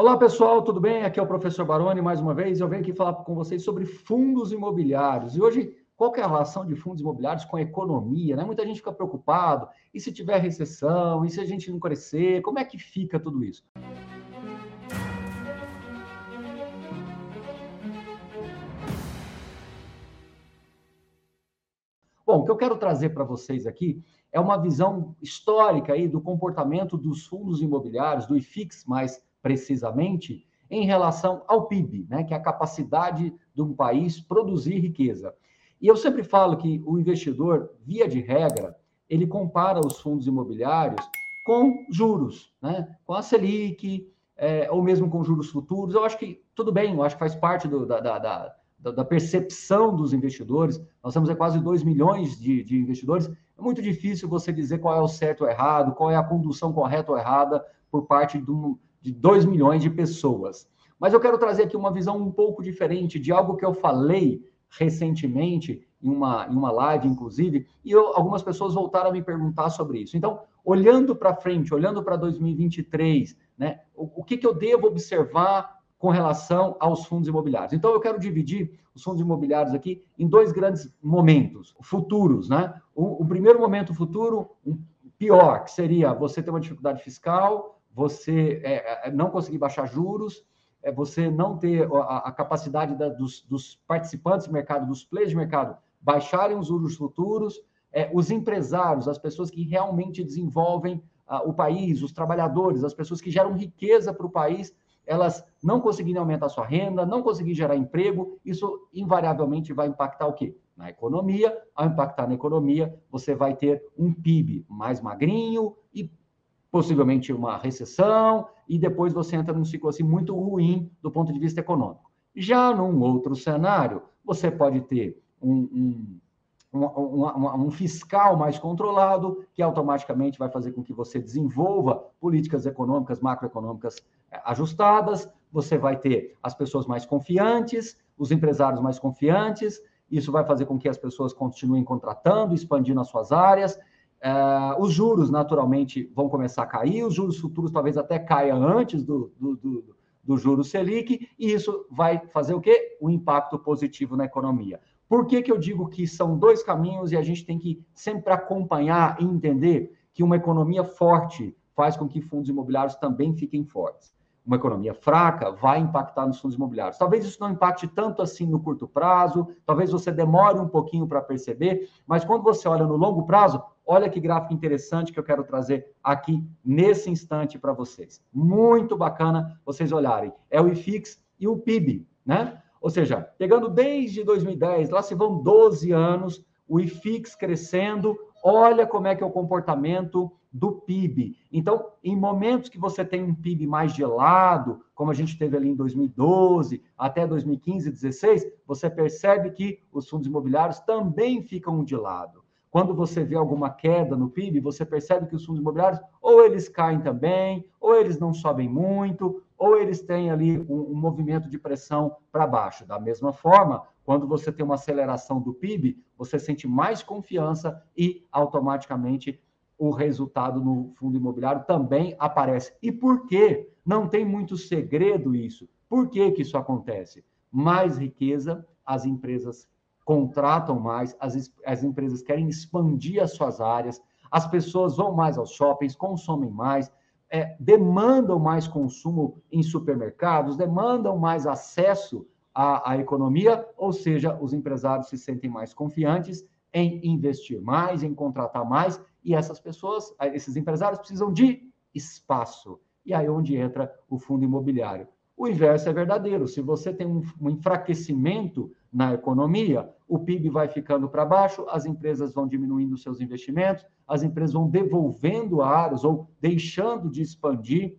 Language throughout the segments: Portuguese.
Olá, pessoal, tudo bem? Aqui é o professor Baroni, mais uma vez. Eu venho aqui falar com vocês sobre fundos imobiliários. E hoje, qual é a relação de fundos imobiliários com a economia? Né? Muita gente fica preocupado. E se tiver recessão? E se a gente não crescer? Como é que fica tudo isso? Bom, o que eu quero trazer para vocês aqui é uma visão histórica aí do comportamento dos fundos imobiliários, do IFIX mais precisamente, em relação ao PIB, né, que é a capacidade de um país produzir riqueza. E eu sempre falo que o investidor, via de regra, ele compara os fundos imobiliários com juros, né, com a Selic, é, ou mesmo com juros futuros. Eu acho que tudo bem, eu acho que faz parte do, da, da, da, da, percepção dos investidores. Nós temos quase 2 milhões de, de investidores. É muito difícil você dizer qual é o certo ou errado, qual é a condução correta ou errada por parte do, de 2 milhões de pessoas. Mas eu quero trazer aqui uma visão um pouco diferente de algo que eu falei recentemente, em uma, em uma live, inclusive, e eu, algumas pessoas voltaram a me perguntar sobre isso. Então, olhando para frente, olhando para 2023, né, o, o que, que eu devo observar com relação aos fundos imobiliários. Então, eu quero dividir os fundos imobiliários aqui em dois grandes momentos futuros, né? O, o primeiro momento futuro, um pior, que seria você ter uma dificuldade fiscal, você é, é, não conseguir baixar juros, é você não ter a, a capacidade da, dos, dos, participantes do mercado, dos players de mercado, baixarem os juros futuros, é, os empresários, as pessoas que realmente desenvolvem o país, os trabalhadores, as pessoas que geram riqueza para o país, elas não conseguirem aumentar sua renda, não conseguirem gerar emprego, isso invariavelmente vai impactar o quê? Na economia. Ao impactar na economia, você vai ter um PIB mais magrinho e possivelmente uma recessão, e depois você entra num ciclo assim muito ruim do ponto de vista econômico. Já num outro cenário, você pode ter um, um, um, um, fiscal mais controlado, que automaticamente vai fazer com que você desenvolva políticas econômicas, macroeconômicas é, ajustadas, você vai ter as pessoas mais confiantes, os empresários mais confiantes, isso vai fazer com que as pessoas continuem contratando, expandindo as suas áreas, Uh, os juros, naturalmente, vão começar a cair, os juros futuros talvez até caia antes do, do, do, do juro Selic, e isso vai fazer o quê? Um impacto positivo na economia. Por que, que eu digo que são dois caminhos e a gente tem que sempre acompanhar e entender que uma economia forte faz com que fundos imobiliários também fiquem fortes? uma economia fraca vai impactar nos fundos imobiliários. Talvez isso não impacte tanto assim no curto prazo, talvez você demore um pouquinho para perceber, mas quando você olha no longo prazo, olha que gráfico interessante que eu quero trazer aqui nesse instante para vocês. Muito bacana vocês olharem. É o IFIX e o PIB, né? Ou seja, pegando desde 2010, lá se vão 12 anos, o IFIX crescendo, olha como é que é o comportamento do PIB. Então, em momentos que você tem um PIB mais gelado, como a gente teve ali em 2012 até 2015, 2016, você percebe que os fundos imobiliários também ficam de lado. Quando você vê alguma queda no PIB, você percebe que os fundos imobiliários ou eles caem também, ou eles não sobem muito, ou eles têm ali um, um movimento de pressão para baixo. Da mesma forma, quando você tem uma aceleração do PIB, você sente mais confiança e automaticamente o resultado no fundo imobiliário também aparece. E por quê? Não tem muito segredo isso. Por que, que isso acontece? Mais riqueza, as empresas contratam mais, as, as empresas querem expandir as suas áreas, as pessoas vão mais aos shoppings, consomem mais, é, demandam mais consumo em supermercados, demandam mais acesso à, à economia, ou seja, os empresários se sentem mais confiantes em investir mais, em contratar mais, e essas pessoas, esses empresários precisam de espaço. E aí é onde entra o fundo imobiliário. O inverso é verdadeiro. Se você tem um, um enfraquecimento na economia, o PIB vai ficando para baixo, as empresas vão diminuindo seus investimentos, as empresas vão devolvendo áreas ou deixando de expandir.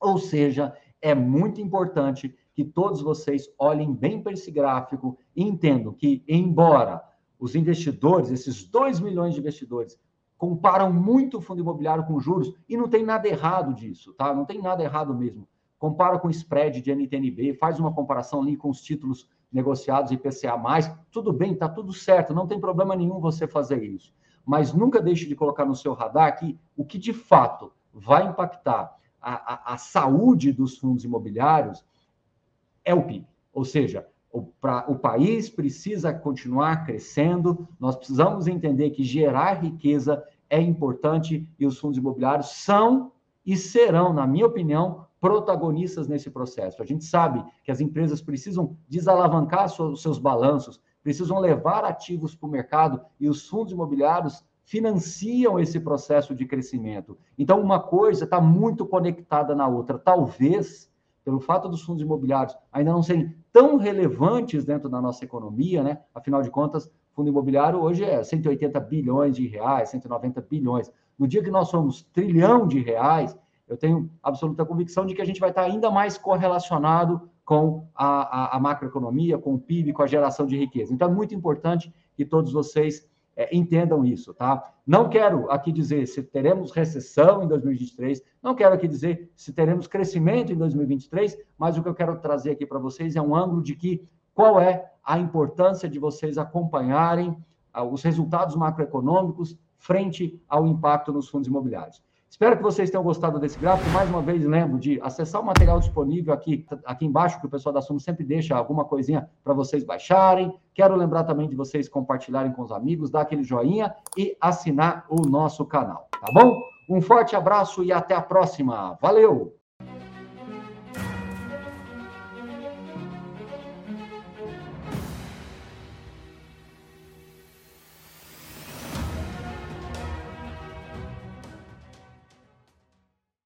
Ou seja, é muito importante que todos vocês olhem bem para esse gráfico e entendam que, embora os investidores, esses 2 milhões de investidores, comparam muito o fundo imobiliário com juros, e não tem nada errado disso, tá? Não tem nada errado mesmo. Compara com o spread de NTNB, faz uma comparação ali com os títulos negociados IPCA+, tudo bem, tá tudo certo, não tem problema nenhum você fazer isso. Mas nunca deixe de colocar no seu radar que o que de fato vai impactar a, a, a saúde dos fundos imobiliários é o PIB. Ou seja, o, pra, o país precisa continuar crescendo, nós precisamos entender que gerar riqueza é importante e os fundos imobiliários são e serão, na minha opinião, protagonistas nesse processo. A gente sabe que as empresas precisam desalavancar os seus balanços, precisam levar ativos para o mercado e os fundos imobiliários financiam esse processo de crescimento. Então, uma coisa está muito conectada na outra. Talvez pelo fato dos fundos imobiliários ainda não serem tão relevantes dentro da nossa economia, né? Afinal de contas, fundo imobiliário hoje é 180 bilhões de reais, 190 bilhões. No dia que nós somos trilhão de reais, eu tenho absoluta convicção de que a gente vai estar ainda mais correlacionado com a, a, a macroeconomia, com o PIB, com a geração de riqueza. Então, é muito importante que todos vocês é, entendam isso, tá? Não quero aqui dizer se teremos recessão em 2023, não quero aqui dizer se teremos crescimento em 2023, mas o que eu quero trazer aqui para vocês é um ângulo de que qual é a importância de vocês acompanharem ah, os resultados macroeconômicos frente ao impacto nos fundos imobiliários. Espero que vocês tenham gostado desse gráfico. Mais uma vez, lembro de acessar o material disponível aqui, aqui embaixo, que o pessoal da Sumo sempre deixa alguma coisinha para vocês baixarem. Quero lembrar também de vocês compartilharem com os amigos, dar aquele joinha e assinar o nosso canal, tá bom? Um forte abraço e até a próxima. Valeu!